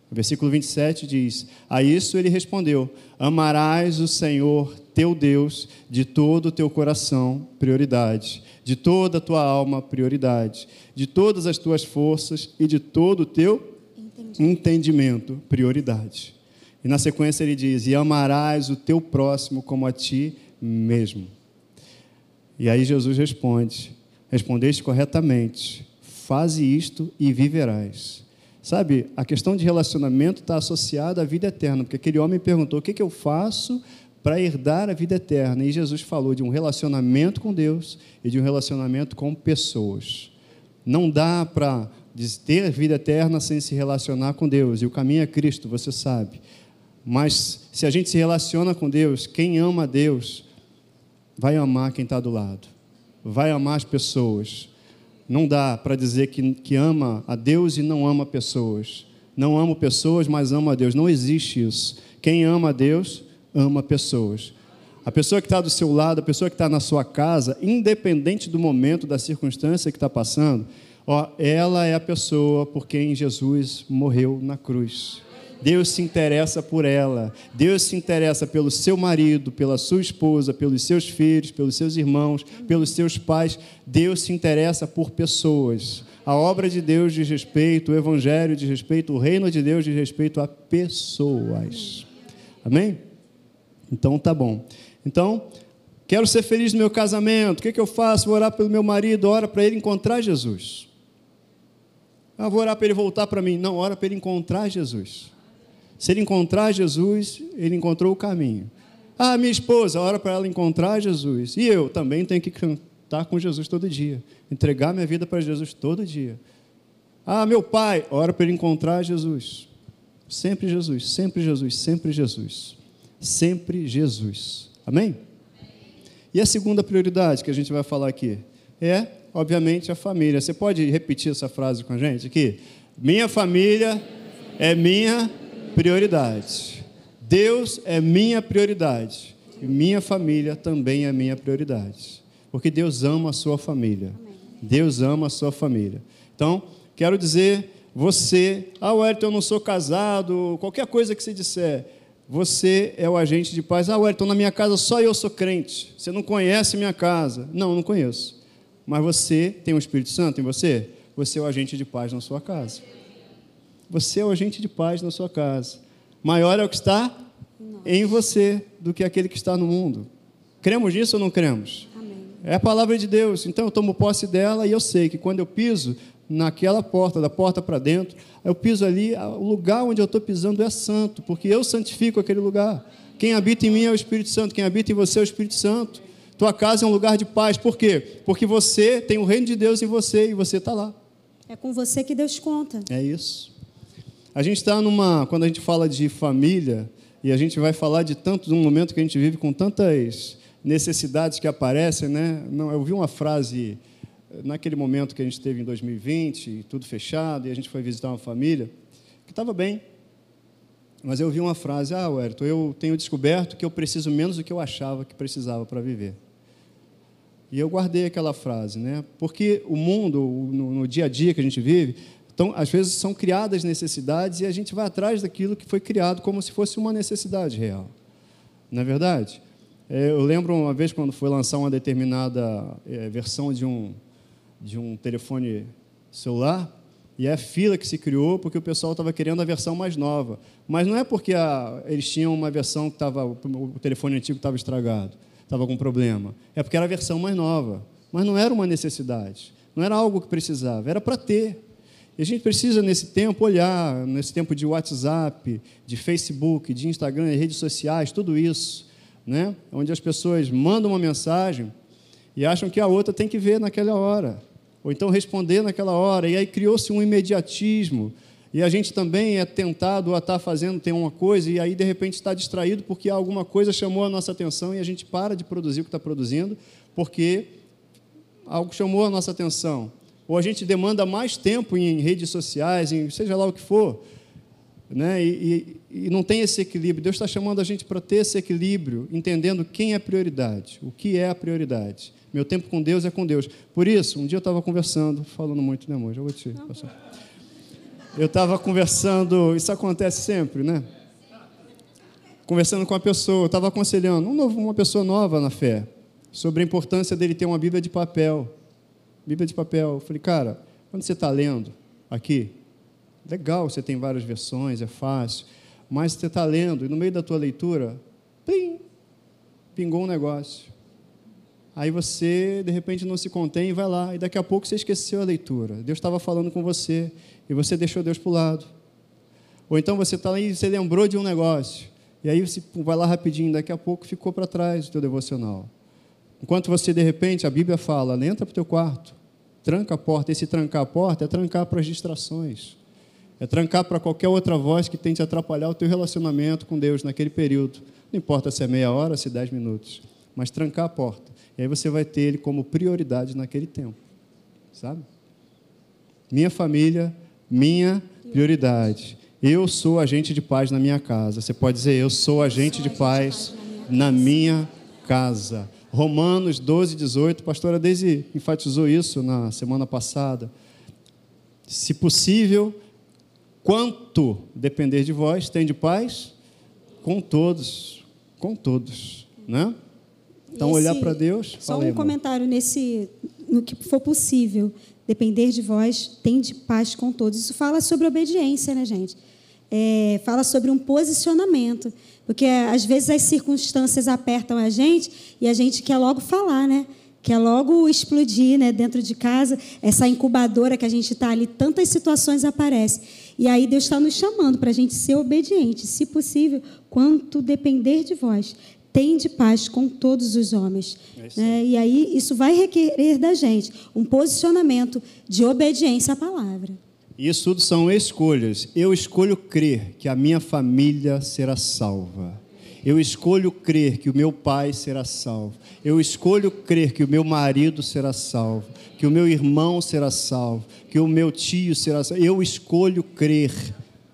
O versículo 27 diz: A isso ele respondeu: Amarás o Senhor teu Deus de todo o teu coração, prioridade, de toda a tua alma, prioridade, de todas as tuas forças e de todo o teu entendimento, entendimento prioridade. E na sequência ele diz: E amarás o teu próximo como a ti mesmo. E aí Jesus responde: Respondeste corretamente, faze isto e viverás. Sabe, a questão de relacionamento está associada à vida eterna, porque aquele homem perguntou: o que, que eu faço para herdar a vida eterna? E Jesus falou de um relacionamento com Deus e de um relacionamento com pessoas. Não dá para ter vida eterna sem se relacionar com Deus, e o caminho é Cristo, você sabe. Mas se a gente se relaciona com Deus, quem ama Deus vai amar quem está do lado, vai amar as pessoas não dá para dizer que, que ama a Deus e não ama pessoas. Não amo pessoas, mas amo a Deus. Não existe isso. Quem ama a Deus, ama pessoas. A pessoa que está do seu lado, a pessoa que está na sua casa, independente do momento, da circunstância que está passando, ó, ela é a pessoa por quem Jesus morreu na cruz. Deus se interessa por ela. Deus se interessa pelo seu marido, pela sua esposa, pelos seus filhos, pelos seus irmãos, pelos seus pais. Deus se interessa por pessoas. A obra de Deus diz respeito, o evangelho diz respeito, o reino de Deus diz respeito a pessoas. Amém? Então tá bom. Então, quero ser feliz no meu casamento. O que, que eu faço? Vou orar pelo meu marido, ora para ele encontrar Jesus. Ah, vou orar para ele voltar para mim. Não, ora para ele encontrar Jesus. Se ele encontrar Jesus, ele encontrou o caminho. Ah, minha esposa, ora para ela encontrar Jesus. E eu também tenho que cantar com Jesus todo dia, entregar minha vida para Jesus todo dia. Ah, meu pai, ora para ele encontrar Jesus. Sempre Jesus, sempre Jesus, sempre Jesus. Sempre Jesus. Amém? E a segunda prioridade que a gente vai falar aqui é, obviamente, a família. Você pode repetir essa frase com a gente aqui? Minha família é minha prioridade. Deus é minha prioridade. E minha família também é minha prioridade. Porque Deus ama a sua família. Deus ama a sua família. Então, quero dizer, você, ah, Wellington, eu não sou casado, qualquer coisa que você disser, você é o agente de paz. Ah, Wellington, na minha casa só eu sou crente. Você não conhece minha casa. Não, não conheço. Mas você tem o Espírito Santo em você? Você é o agente de paz na sua casa. Você é o agente de paz na sua casa. Maior é o que está em você do que aquele que está no mundo. Cremos nisso ou não cremos? Amém. É a palavra de Deus. Então eu tomo posse dela e eu sei que quando eu piso naquela porta, da porta para dentro. Eu piso ali, o lugar onde eu estou pisando é santo, porque eu santifico aquele lugar. Quem habita em mim é o Espírito Santo, quem habita em você é o Espírito Santo. Tua casa é um lugar de paz. Por quê? Porque você tem o reino de Deus em você e você está lá. É com você que Deus conta. É isso. A gente está numa. Quando a gente fala de família, e a gente vai falar de tanto, um momento que a gente vive com tantas necessidades que aparecem, né? Não, eu vi uma frase naquele momento que a gente teve em 2020, tudo fechado, e a gente foi visitar uma família, que estava bem. Mas eu vi uma frase, ah, Wellington, eu tenho descoberto que eu preciso menos do que eu achava que precisava para viver. E eu guardei aquela frase, né? Porque o mundo, no, no dia a dia que a gente vive, então, às vezes são criadas necessidades e a gente vai atrás daquilo que foi criado como se fosse uma necessidade real. Não é verdade? É, eu lembro uma vez quando foi lançar uma determinada é, versão de um, de um telefone celular, e é a fila que se criou porque o pessoal estava querendo a versão mais nova. Mas não é porque a, eles tinham uma versão que estava, o telefone antigo estava estragado, estava com problema. É porque era a versão mais nova. Mas não era uma necessidade, não era algo que precisava, era para ter. E a gente precisa, nesse tempo, olhar, nesse tempo de WhatsApp, de Facebook, de Instagram, de redes sociais, tudo isso, né? onde as pessoas mandam uma mensagem e acham que a outra tem que ver naquela hora ou então responder naquela hora. E aí criou-se um imediatismo. E a gente também é tentado a estar fazendo, tem uma coisa, e aí de repente está distraído porque alguma coisa chamou a nossa atenção e a gente para de produzir o que está produzindo porque algo chamou a nossa atenção. Ou a gente demanda mais tempo em redes sociais, em seja lá o que for, né? e, e, e não tem esse equilíbrio. Deus está chamando a gente para ter esse equilíbrio, entendendo quem é prioridade, o que é a prioridade. Meu tempo com Deus é com Deus. Por isso, um dia eu estava conversando, falando muito, né, amor? Já vou te passar. Eu estava conversando, isso acontece sempre, né? Conversando com uma pessoa, eu estava aconselhando um novo, uma pessoa nova na fé, sobre a importância dele ter uma Bíblia de papel. Bíblia de papel. Eu falei, cara, quando você está lendo aqui, legal, você tem várias versões, é fácil, mas você está lendo e no meio da tua leitura, plim, pingou um negócio. Aí você, de repente, não se contém e vai lá, e daqui a pouco você esqueceu a leitura. Deus estava falando com você e você deixou Deus para o lado. Ou então você está lá e você lembrou de um negócio, e aí você vai lá rapidinho, daqui a pouco ficou para trás o teu devocional. Enquanto você, de repente, a Bíblia fala, entra para o teu quarto, tranca a porta. Esse trancar a porta é trancar para as distrações. É trancar para qualquer outra voz que tente atrapalhar o teu relacionamento com Deus naquele período. Não importa se é meia hora, se é dez minutos, mas trancar a porta. E aí você vai ter ele como prioridade naquele tempo. Sabe? Minha família, minha prioridade. Eu sou agente de paz na minha casa. Você pode dizer, eu sou agente de paz na minha casa. Romanos 12, 18. A pastora Deise enfatizou isso na semana passada. Se possível, quanto depender de vós, tem de paz com todos, com todos, né? Então, Esse, olhar para Deus. Só um comentário nesse, no que for possível. Depender de vós, tem de paz com todos. Isso fala sobre obediência, né, gente? É, fala sobre um posicionamento. Porque às vezes as circunstâncias apertam a gente e a gente quer logo falar, né? Quer logo explodir né, dentro de casa, essa incubadora que a gente está ali, tantas situações aparecem. E aí Deus está nos chamando para a gente ser obediente, se possível, quanto depender de vós de paz com todos os homens. É né? E aí isso vai requerer da gente um posicionamento de obediência à palavra. Isso tudo são escolhas. Eu escolho crer que a minha família será salva. Eu escolho crer que o meu pai será salvo. Eu escolho crer que o meu marido será salvo, que o meu irmão será salvo, que o meu tio será salvo. Eu escolho crer.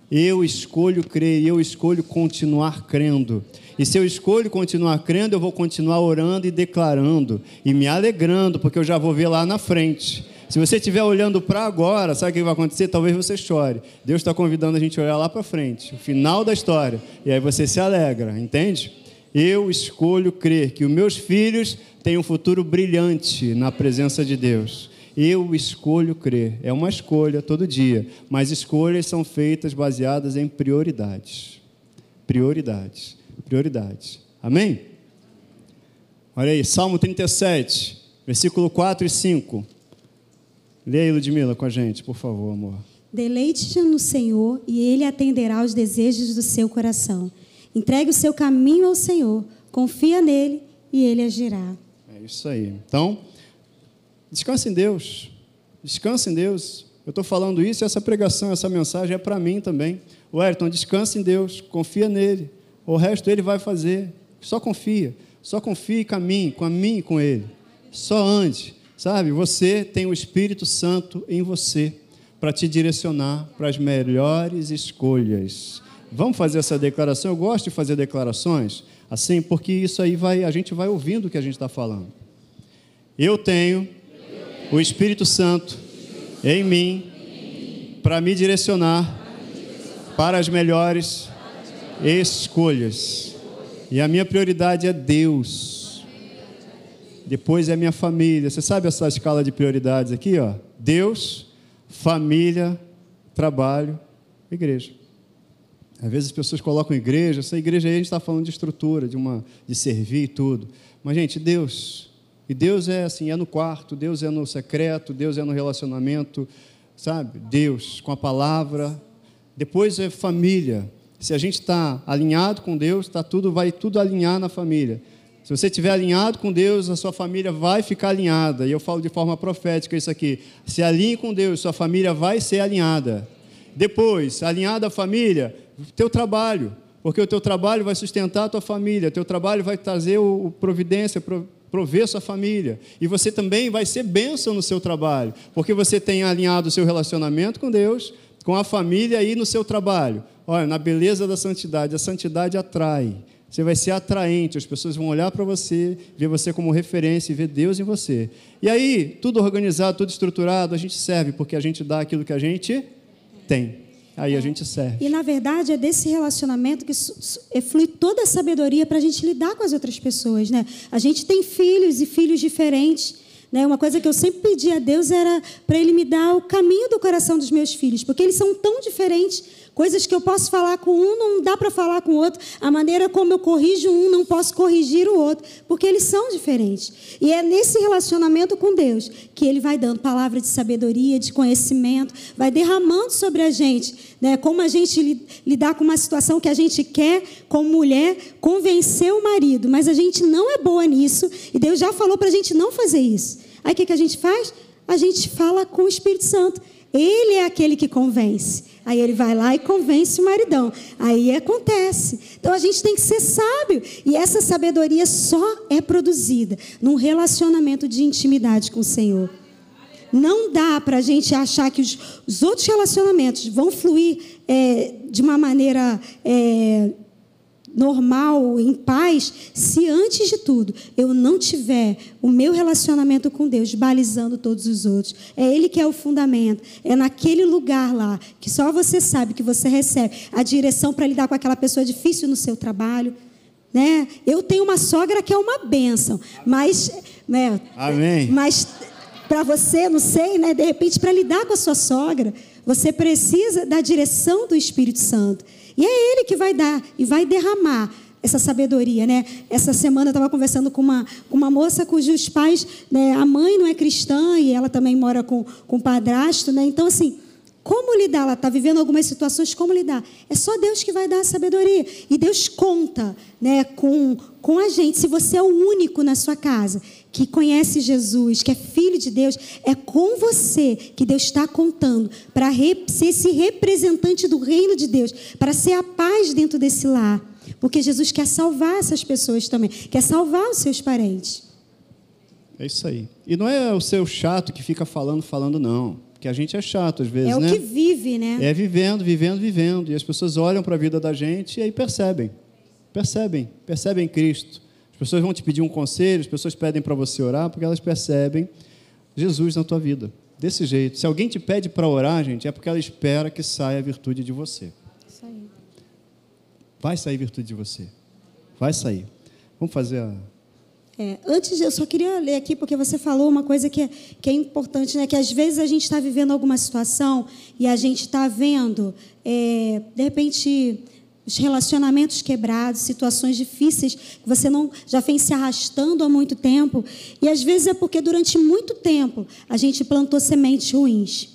Eu escolho crer, eu escolho continuar crendo. E se eu escolho continuar crendo, eu vou continuar orando e declarando e me alegrando, porque eu já vou ver lá na frente. Se você estiver olhando para agora, sabe o que vai acontecer? Talvez você chore. Deus está convidando a gente a olhar lá para frente, o final da história. E aí você se alegra, entende? Eu escolho crer que os meus filhos têm um futuro brilhante na presença de Deus. Eu escolho crer. É uma escolha todo dia, mas escolhas são feitas baseadas em prioridades. Prioridades prioridades. Amém? Olha aí, Salmo 37, versículo 4 e 5. Leia aí, Ludmila, com a gente, por favor, amor. Deleite-te no Senhor e Ele atenderá aos desejos do seu coração. Entregue o seu caminho ao Senhor, confia nele e Ele agirá. É isso aí. Então, descanse em Deus. Descanse em Deus. Eu estou falando isso e essa pregação, essa mensagem é para mim também. Ayrton, descanse em Deus, confia nele. O resto ele vai fazer. Só confia. Só confie e caminhe com a mim e com ele. Só ande. Sabe, você tem o Espírito Santo em você para te direcionar para as melhores escolhas. Vamos fazer essa declaração? Eu gosto de fazer declarações assim, porque isso aí vai, a gente vai ouvindo o que a gente está falando. Eu tenho o Espírito Santo em mim para me direcionar para as melhores escolhas. E a minha prioridade é Deus. Depois é minha família. Você sabe essa escala de prioridades aqui, ó? Deus, família, trabalho, igreja. Às vezes as pessoas colocam igreja, essa igreja aí a gente está falando de estrutura, de uma, de servir e tudo. Mas, gente, Deus. E Deus é assim, é no quarto, Deus é no secreto, Deus é no relacionamento, sabe? Deus, com a palavra. Depois é família. Se a gente está alinhado com Deus, tá tudo, vai tudo alinhar na família. Se você estiver alinhado com Deus, a sua família vai ficar alinhada. E eu falo de forma profética isso aqui. Se alinhe com Deus, sua família vai ser alinhada. Depois, alinhada a família, teu trabalho, porque o teu trabalho vai sustentar a tua família, teu trabalho vai trazer o, o providência, pro, prover sua família. E você também vai ser bênção no seu trabalho, porque você tem alinhado o seu relacionamento com Deus, com a família e no seu trabalho. Olha, na beleza da santidade, a santidade atrai. Você vai ser atraente, as pessoas vão olhar para você, ver você como referência e ver Deus em você. E aí, tudo organizado, tudo estruturado, a gente serve porque a gente dá aquilo que a gente tem. Aí a gente serve. E na verdade é desse relacionamento que é, flui toda a sabedoria para a gente lidar com as outras pessoas, né? A gente tem filhos e filhos diferentes. Né? Uma coisa que eu sempre pedi a Deus era para Ele me dar o caminho do coração dos meus filhos, porque eles são tão diferentes Coisas que eu posso falar com um, não dá para falar com o outro. A maneira como eu corrijo um, não posso corrigir o outro, porque eles são diferentes. E é nesse relacionamento com Deus que Ele vai dando palavra de sabedoria, de conhecimento, vai derramando sobre a gente, né, como a gente lidar com uma situação que a gente quer, como mulher, convencer o marido, mas a gente não é boa nisso, e Deus já falou para a gente não fazer isso. Aí o que, que a gente faz? A gente fala com o Espírito Santo. Ele é aquele que convence. Aí ele vai lá e convence o maridão. Aí acontece. Então a gente tem que ser sábio. E essa sabedoria só é produzida num relacionamento de intimidade com o Senhor. Não dá para a gente achar que os, os, outros relacionamentos vão fluir é, de uma maneira é, normal, em paz, se antes de tudo eu não tiver o meu relacionamento com Deus balizando todos os outros. É Ele que é o fundamento. É naquele lugar lá que só você sabe que você recebe a direção para lidar com aquela pessoa difícil no seu trabalho. Né? Eu tenho uma sogra que é uma bênção, mas, né, Amém. mas para você, não sei, né, de repente para lidar com a sua sogra, você precisa da direção do Espírito Santo. E é Ele que vai dar e vai derramar essa sabedoria, né? Essa semana eu estava conversando com uma, uma moça cujos pais, né, a mãe não é cristã e ela também mora com, com o padrasto, né? Então, assim, como lidar? Ela está vivendo algumas situações, como lidar? É só Deus que vai dar a sabedoria. E Deus conta né, com, com a gente. Se você é o único na sua casa que conhece Jesus, que é filho de Deus, é com você que Deus está contando para ser esse representante do reino de Deus, para ser a paz dentro desse lar. Porque Jesus quer salvar essas pessoas também, quer salvar os seus parentes. É isso aí. E não é o seu chato que fica falando, falando, não. Porque a gente é chato às vezes, né? É o que vive, né? É vivendo, vivendo, vivendo. E as pessoas olham para a vida da gente e aí percebem. Percebem, percebem Cristo pessoas vão te pedir um conselho, as pessoas pedem para você orar, porque elas percebem Jesus na tua vida. Desse jeito. Se alguém te pede para orar, gente, é porque ela espera que saia a virtude de você. Isso aí. Vai sair virtude de você. Vai sair. Vamos fazer a. É, antes, eu só queria ler aqui, porque você falou uma coisa que é, que é importante, né? Que às vezes a gente está vivendo alguma situação e a gente está vendo, é, de repente, os relacionamentos quebrados, situações difíceis que você não já vem se arrastando há muito tempo. E às vezes é porque durante muito tempo a gente plantou sementes ruins.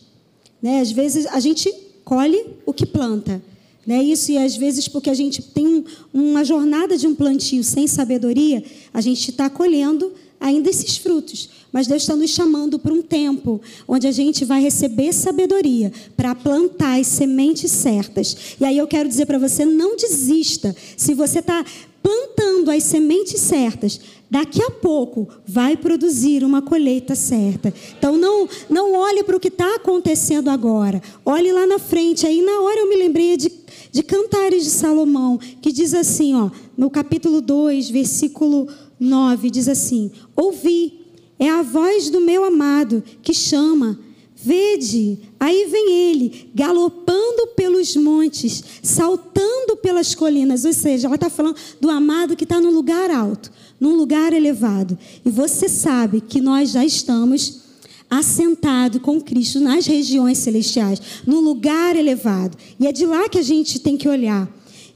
Né? Às vezes a gente colhe o que planta. Né? Isso, e às vezes, porque a gente tem um, uma jornada de um plantio sem sabedoria, a gente está colhendo ainda esses frutos. Mas Deus está nos chamando para um tempo onde a gente vai receber sabedoria para plantar as sementes certas. E aí eu quero dizer para você: não desista. Se você está plantando as sementes certas, daqui a pouco vai produzir uma colheita certa. Então não, não olhe para o que está acontecendo agora. Olhe lá na frente. Aí na hora eu me lembrei de, de Cantares de Salomão, que diz assim, ó, no capítulo 2, versículo 9, diz assim: Ouvi é a voz do meu amado que chama. Vede, aí vem ele, galopando pelos montes, saltando pelas colinas. Ou seja, ela está falando do amado que está no lugar alto, num lugar elevado. E você sabe que nós já estamos assentados com Cristo nas regiões celestiais, no lugar elevado. E é de lá que a gente tem que olhar.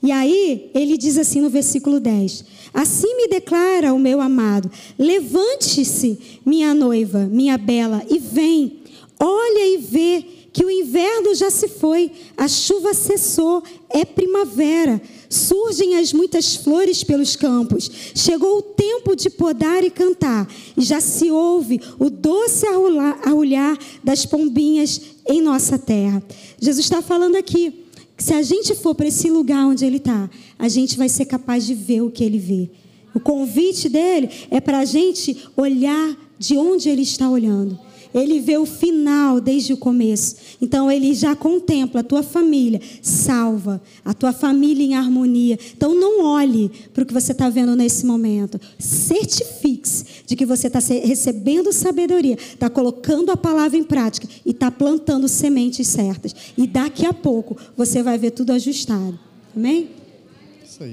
E aí, ele diz assim no versículo 10: Assim me declara o meu amado: Levante-se, minha noiva, minha bela, e vem. Olha e vê que o inverno já se foi, a chuva cessou, é primavera. Surgem as muitas flores pelos campos. Chegou o tempo de podar e cantar. E já se ouve o doce arrulhar das pombinhas em nossa terra. Jesus está falando aqui se a gente for para esse lugar onde ele está, a gente vai ser capaz de ver o que ele vê. O convite dele é para a gente olhar de onde ele está olhando. Ele vê o final desde o começo. Então ele já contempla a tua família salva, a tua família em harmonia. Então não olhe para o que você está vendo nesse momento. Certifique-se de que você está recebendo sabedoria, está colocando a palavra em prática e está plantando sementes certas. E daqui a pouco você vai ver tudo ajustado. Amém?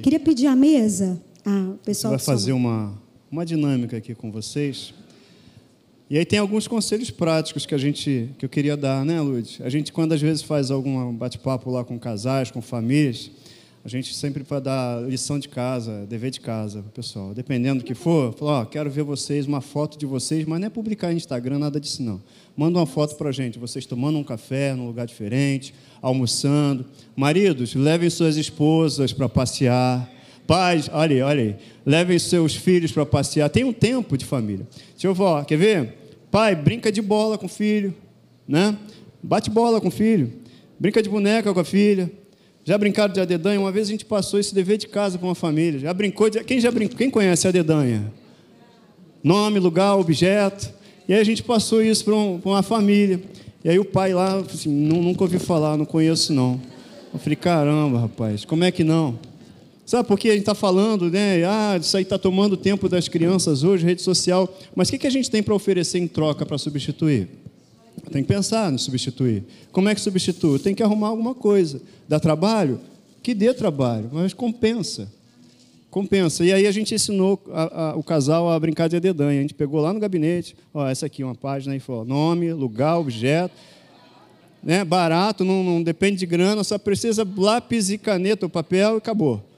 Queria pedir a mesa. Ah, o pessoal vai fazer uma, uma dinâmica aqui com vocês. E aí tem alguns conselhos práticos que a gente que eu queria dar, né, Lud? A gente quando às vezes faz algum bate-papo lá com casais, com famílias, a gente sempre vai dar lição de casa, dever de casa, pessoal. Dependendo do que for, fala, ó, quero ver vocês, uma foto de vocês, mas não é publicar no Instagram, nada disso não. Manda uma foto para a gente, vocês tomando um café num lugar diferente, almoçando. Maridos, levem suas esposas para passear. Pais, olha aí, olha aí. Levem seus filhos para passear. Tem um tempo de família. Deixa eu ver, quer ver? Pai, brinca de bola com o filho, né? Bate bola com o filho, brinca de boneca com a filha. Já brincaram de adedanha? Uma vez a gente passou esse dever de casa com uma família. Já brincou de... Quem já brincou? Quem conhece a adedanha? Nome, lugar, objeto. E aí a gente passou isso para um, uma família. E aí o pai lá, assim, nunca ouvi falar, não conheço não. Eu falei, caramba, rapaz, como é que não? Sabe por que a gente está falando, né? Ah, isso aí está tomando tempo das crianças hoje, rede social. Mas o que, que a gente tem para oferecer em troca para substituir? Tem que pensar no substituir. Como é que substitui? Tem que arrumar alguma coisa. Dá trabalho? Que dê trabalho, mas compensa. Compensa. E aí a gente ensinou a, a, o casal a brincar de adedanha. A gente pegou lá no gabinete, ó, essa aqui, uma página aí, falou, nome, lugar, objeto. Né, barato, não, não depende de grana, só precisa lápis e caneta ou papel e acabou.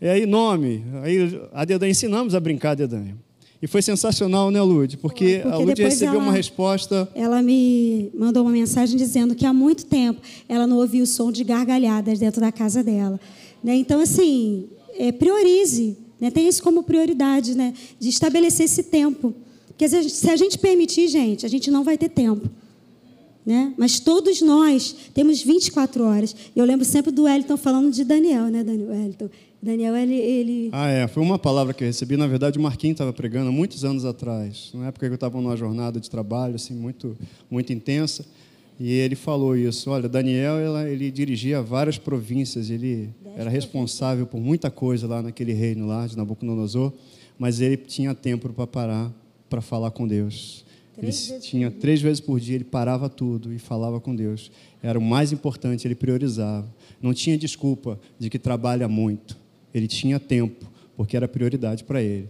E aí, nome. Aí, a dedanha, ensinamos a brincar dedanha. E foi sensacional, né, Lud? Porque, porque a Lud recebeu ela, uma resposta. Ela me mandou uma mensagem dizendo que há muito tempo ela não ouvia o som de gargalhadas dentro da casa dela. Né? Então, assim, é, priorize. Né? Tenha isso como prioridade, né? de estabelecer esse tempo. Porque se a gente permitir, gente, a gente não vai ter tempo. Né? Mas todos nós temos 24 horas. Eu lembro sempre do Wellington falando de Daniel, né, Daniel? Wellington. Daniel, ele, ele, Ah, é. Foi uma palavra que eu recebi. Na verdade, o Marquinhos estava pregando muitos anos atrás. Na época que eu estava numa jornada de trabalho assim muito, muito intensa. E ele falou isso. Olha, Daniel, ela, ele dirigia várias províncias. Ele era responsável por muita coisa lá naquele reino lá de Nabucodonosor. Mas ele tinha tempo para parar para falar com Deus. Três ele tinha três vezes por dia, ele parava tudo e falava com Deus. Era o mais importante, ele priorizava. Não tinha desculpa de que trabalha muito ele tinha tempo, porque era prioridade para ele.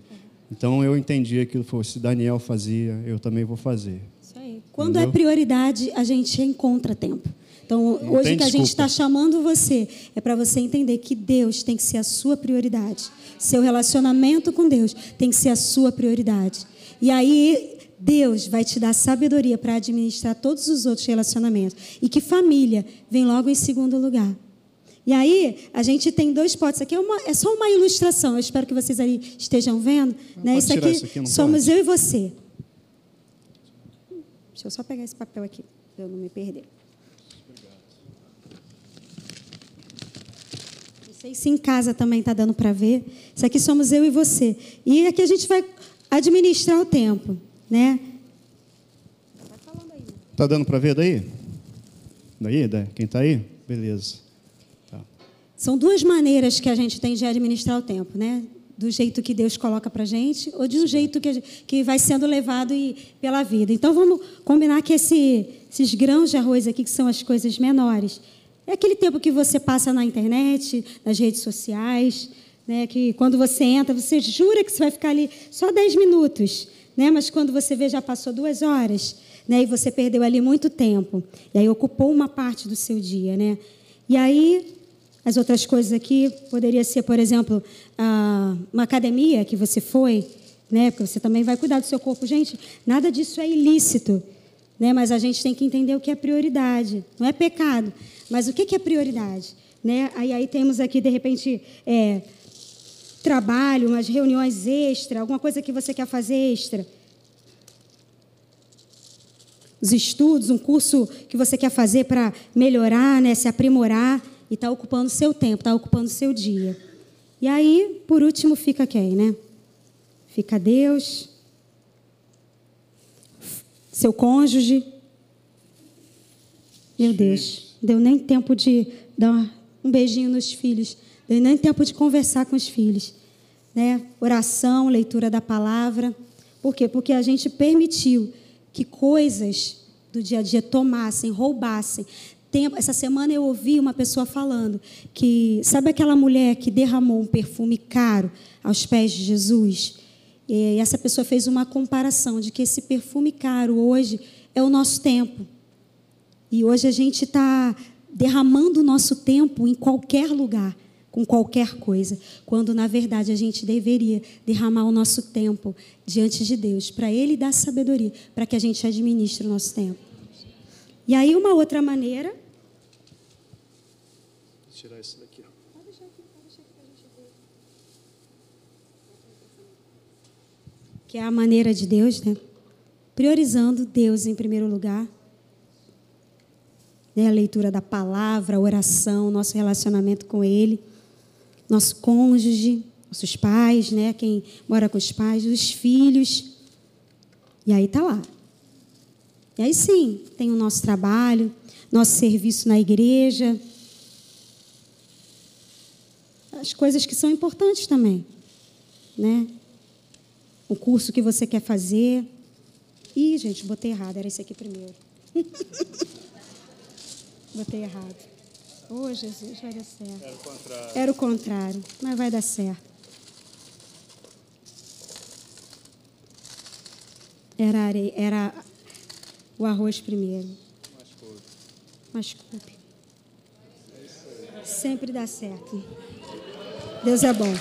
Então eu entendi aquilo, se Daniel fazia, eu também vou fazer. Isso aí. Quando é Entendeu? é prioridade, a gente encontra tempo. Então, Não hoje que a gente está chamando você é para você entender que Deus tem que ser a sua prioridade. Seu relacionamento com Deus tem que ser a sua prioridade. E aí Deus vai te dar sabedoria para administrar todos os outros relacionamentos. E que família vem logo em segundo lugar. E aí, a gente tem dois potes. Aqui é, uma- é só uma ilustração. Eu espero que vocês ali estejam vendo. Né? Isso aqui isso aqui, somos pode? eu e você. Deixa eu só pegar esse papel aqui, para eu não me perder. Não sei se em casa também está dando para ver. Isso aqui somos eu e você. E aqui a gente vai administrar o tempo, né? Tá dando para ver daí? Daí, da- quem está aí? Beleza. São duas maneiras que a gente tem de administrar o tempo, né? Do jeito que Deus coloca para gente ou de um jeito que, gente- que vai sendo levado e, pela vida. Então vamos combinar que esse- esses grãos de arroz aqui, que são as coisas menores, é aquele tempo que você passa na internet, nas redes sociais, né? Que quando você entra, você jura que você vai ficar ali só 10 minutos, né? Mas quando você vê já passou duas horas, né? E você perdeu ali muito tempo e aí ocupou uma parte do seu dia, né? E aí as outras coisas aqui poderia ser, por exemplo, uma academia que você foi, né? Porque você também vai cuidar do seu corpo. Gente, nada disso é ilícito, né? Mas a gente tem que entender o que é prioridade. Não é pecado, mas o que é prioridade, né? Aí, aí temos aqui de repente é, trabalho, umas reuniões extra, alguma coisa que você quer fazer extra os estudos, um curso que você quer fazer para melhorar, né, se aprimorar, e está ocupando seu tempo, está ocupando seu dia. E aí, por último, fica quem, né? Fica Deus, seu cônjuge. Meu Deus, deu nem tempo de dar um beijinho nos filhos, deu nem tempo de conversar com os filhos. Né? Oração, leitura da palavra. Por quê? Porque a gente permitiu que coisas do dia a dia tomassem, roubassem. Essa semana eu ouvi uma pessoa falando que, sabe aquela mulher que derramou um perfume caro aos pés de Jesus? E essa pessoa fez uma comparação de que esse perfume caro hoje é o nosso tempo. E hoje a gente está derramando o nosso tempo em qualquer lugar, com qualquer coisa, quando na verdade a gente deveria derramar o nosso tempo diante de Deus, para Ele dar sabedoria, para que a gente administre o nosso tempo. E aí, uma outra maneira. Vou tirar isso daqui. que é a maneira de Deus, né? Priorizando Deus em primeiro lugar. Né? A leitura da palavra, a oração, nosso relacionamento com Ele, nosso cônjuge, nossos pais, né? Quem mora com os pais, os filhos. E aí tá lá. E aí sim, tem o nosso trabalho, nosso serviço na igreja. As coisas que são importantes também, né? o curso que você quer fazer. Ih, gente, botei errado, era esse aqui primeiro. botei errado. Ô, Jesus, vai dar certo. Era o contrário. Era o contrário, mas vai dar certo. Era, era o arroz primeiro. Mas culpe. Sempre dá certo. Deus é bom.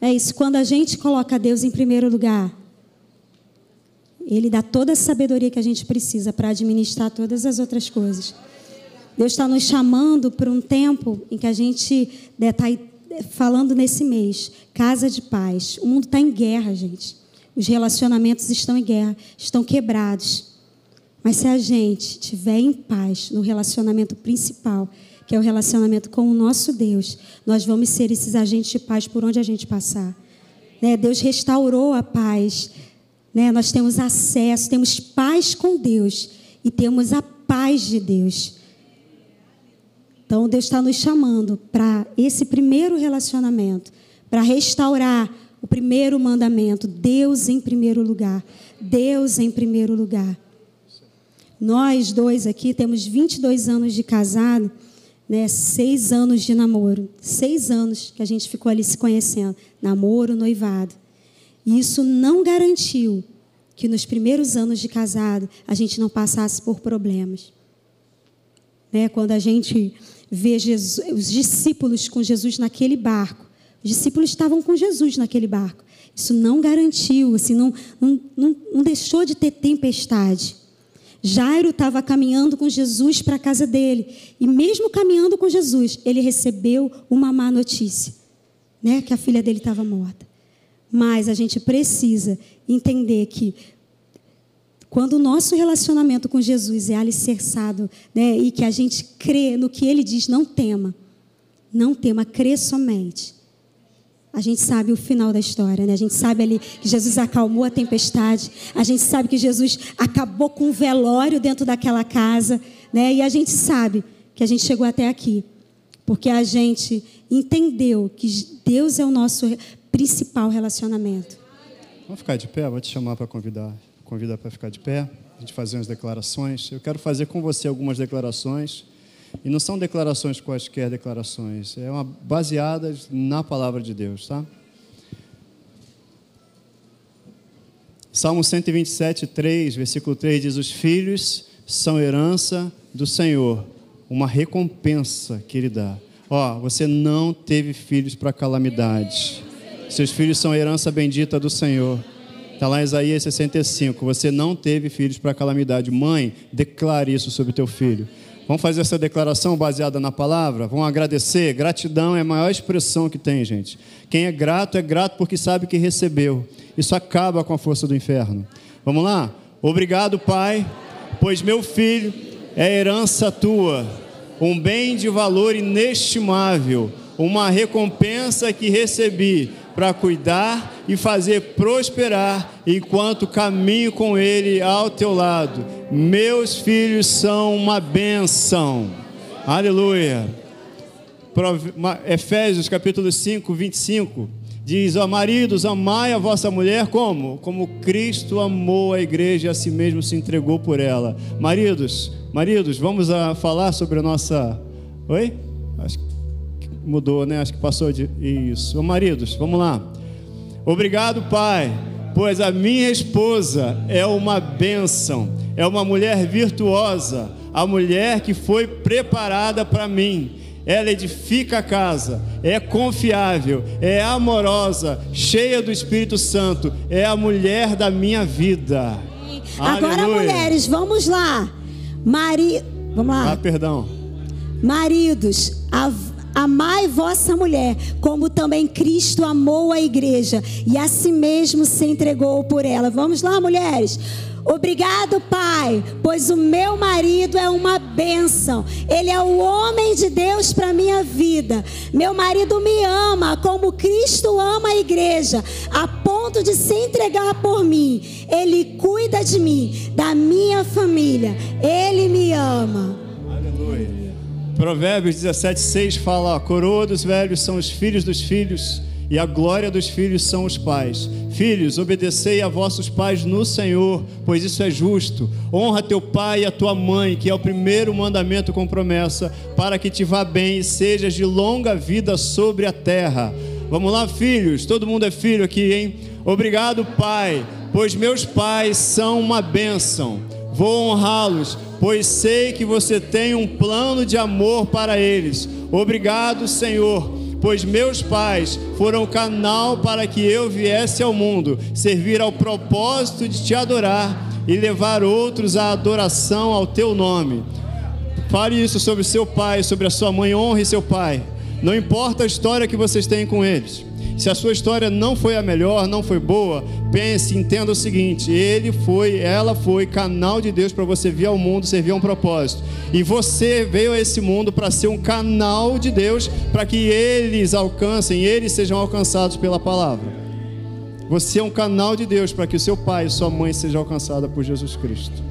É isso, quando a gente coloca Deus em primeiro lugar, Ele dá toda a sabedoria que a gente precisa para administrar todas as outras coisas. Deus está nos chamando para um tempo em que a gente falando nesse mês, casa de paz. O mundo está em guerra, gente. Os relacionamentos estão em guerra, estão quebrados. Mas se a gente tiver em paz no relacionamento principal, que é o relacionamento com o nosso Deus, nós vamos ser esses agentes de paz por onde a gente passar. Né? Deus restaurou a paz. Né? Nós temos acesso, temos paz com Deus e temos a paz de Deus. Então, Deus está nos chamando para esse primeiro relacionamento, para restaurar o primeiro mandamento: Deus em primeiro lugar. Deus em primeiro lugar. Nós dois aqui temos 22 anos de casado, né? seis anos de namoro. Seis anos que a gente ficou ali se conhecendo. Namoro, noivado. E isso não garantiu que nos primeiros anos de casado a gente não passasse por problemas. Né? Quando a gente vê Jesus, os discípulos com Jesus naquele barco, os discípulos estavam com Jesus naquele barco. Isso não garantiu, assim, não, não, não, não deixou de ter tempestade. Jairo estava caminhando com Jesus para a casa dele. E mesmo caminhando com Jesus, ele recebeu uma má notícia, né? Que a filha dele estava morta. Mas a gente precisa entender que quando o nosso relacionamento com Jesus é alicerçado, né, e que a gente crê no que ele diz, não tema. Não tema, crê somente a gente sabe o final da história, né? A gente sabe ali que Jesus acalmou a tempestade. A gente sabe que Jesus acabou com o velório dentro daquela casa, né? E a gente sabe que a gente chegou até aqui porque a gente entendeu que Deus é o nosso principal relacionamento. Vamos ficar de pé, vou te chamar para convidar, convidar para ficar de pé, a gente fazer umas declarações. Eu quero fazer com você algumas declarações. E não são declarações quaisquer declarações, é uma, baseadas na palavra de Deus, tá? Salmo 127, 3, versículo 3 diz: Os filhos são herança do Senhor, uma recompensa que Ele dá. Ó, você não teve filhos para calamidade. Seus filhos são herança bendita do Senhor. Está lá em Isaías 65. Você não teve filhos para calamidade. Mãe, declare isso sobre teu filho. Vamos fazer essa declaração baseada na palavra? Vamos agradecer? Gratidão é a maior expressão que tem, gente. Quem é grato é grato porque sabe que recebeu. Isso acaba com a força do inferno. Vamos lá? Obrigado, Pai, pois meu filho é herança tua, um bem de valor inestimável, uma recompensa que recebi para cuidar e fazer prosperar enquanto caminho com Ele ao teu lado. Meus filhos são uma bênção. Aleluia. Efésios capítulo 5, 25 diz: Ó maridos, amai a vossa mulher como? Como Cristo amou a igreja e a si mesmo se entregou por ela. Maridos, maridos, vamos a falar sobre a nossa. Oi? Acho que mudou, né? Acho que passou de isso. Ô, maridos, vamos lá. Obrigado, Pai, pois a minha esposa é uma bênção, é uma mulher virtuosa, a mulher que foi preparada para mim. Ela edifica a casa, é confiável, é amorosa, cheia do Espírito Santo, é a mulher da minha vida. Agora, Aleluia. mulheres, vamos lá. Mari... Vamos lá. Ah, perdão. Maridos, a Amai vossa mulher, como também Cristo amou a igreja e a si mesmo se entregou por ela. Vamos lá, mulheres. Obrigado, Pai, pois o meu marido é uma bênção. Ele é o homem de Deus para minha vida. Meu marido me ama como Cristo ama a igreja, a ponto de se entregar por mim. Ele cuida de mim, da minha família. Ele me ama. Provérbios 17, 6 fala: a coroa dos velhos são os filhos dos filhos, e a glória dos filhos são os pais. Filhos, obedecei a vossos pais no Senhor, pois isso é justo. Honra teu pai e a tua mãe, que é o primeiro mandamento com promessa, para que te vá bem e sejas de longa vida sobre a terra. Vamos lá, filhos, todo mundo é filho aqui, hein? Obrigado, pai, pois meus pais são uma bênção. Vou honrá-los, pois sei que você tem um plano de amor para eles. Obrigado, Senhor, pois meus pais foram canal para que eu viesse ao mundo, servir ao propósito de te adorar e levar outros à adoração ao teu nome. Fale isso sobre seu pai, sobre a sua mãe, honre seu pai. Não importa a história que vocês têm com eles. Se a sua história não foi a melhor, não foi boa, pense, entenda o seguinte: ele foi, ela foi canal de Deus para você vir ao mundo, servir a um propósito. E você veio a esse mundo para ser um canal de Deus para que eles alcancem, eles sejam alcançados pela palavra. Você é um canal de Deus para que o seu pai e sua mãe sejam alcançados por Jesus Cristo.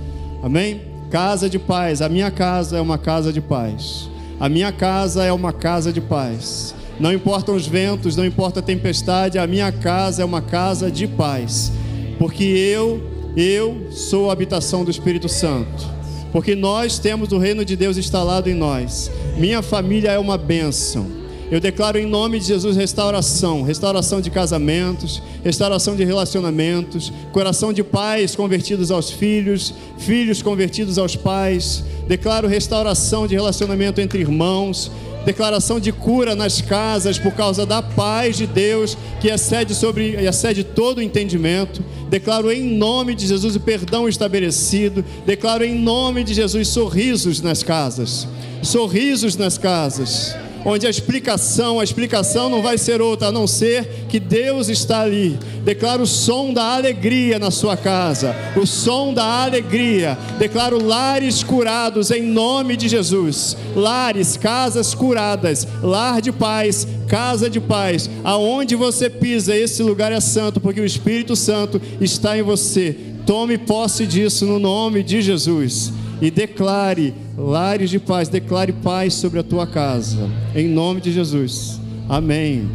Amém? Casa de paz. A minha casa é uma casa de paz. A minha casa é uma casa de paz. Não importam os ventos, não importa a tempestade, a minha casa é uma casa de paz. Porque eu, eu sou a habitação do Espírito Santo. Porque nós temos o reino de Deus instalado em nós. Minha família é uma bênção. Eu declaro em nome de Jesus restauração, restauração de casamentos, restauração de relacionamentos, coração de pais convertidos aos filhos, filhos convertidos aos pais. Declaro restauração de relacionamento entre irmãos, declaração de cura nas casas por causa da paz de Deus que excede sobre excede todo o entendimento. Declaro em nome de Jesus o perdão estabelecido. Declaro em nome de Jesus sorrisos nas casas. Sorrisos nas casas onde a explicação, a explicação não vai ser outra a não ser que Deus está ali. Declaro o som da alegria na sua casa, o som da alegria. Declaro lares curados em nome de Jesus. Lares, casas curadas, lar de paz, casa de paz. Aonde você pisa, esse lugar é santo, porque o Espírito Santo está em você. Tome posse disso no nome de Jesus e declare lares de paz, declare paz sobre a tua casa, em nome de Jesus. Amém.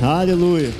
Aleluia.